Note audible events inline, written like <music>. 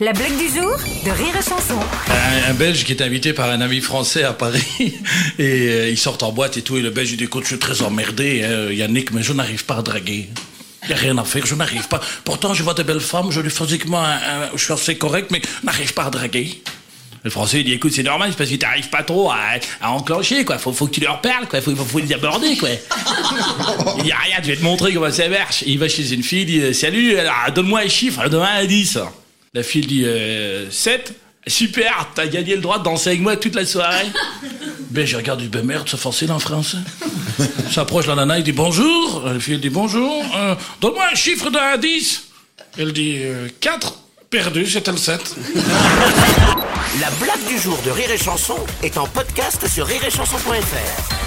La blague du jour de Rire et Chanson. Un, un Belge qui est invité par un ami français à Paris <laughs> et euh, ils sortent en boîte et tout et le Belge il dit écoute je suis très emmerdé hein, Yannick mais je n'arrive pas à draguer. Il n'y a rien à faire, je n'arrive pas. Pourtant je vois de belles femmes, je lui physiquement un- un- je suis assez correct mais je n'arrive pas à draguer. Le français il dit écoute c'est normal c'est parce que t'arrives pas trop à, à enclencher quoi, faut, faut que tu leur parles quoi, faut, faut, faut les aborder quoi. <laughs> Il dit rien, je vais te montrer comment ça marche. Il va chez une fille, il dit euh, Salut, donne-moi un chiffre 1 à 10. La fille dit euh, 7. Super, t'as gagné le droit de danser avec moi toute la soirée. <laughs> Ben, je regarde, du ben merde, c'est facile en français. S'approche la nana, il dit bonjour. La fille elle dit bonjour. Euh, donne-moi un chiffre de 1 à 10. Elle dit 4. Perdu, c'était le 7. La blague du jour de Rire et Chanson est en podcast sur rireetchanson.fr.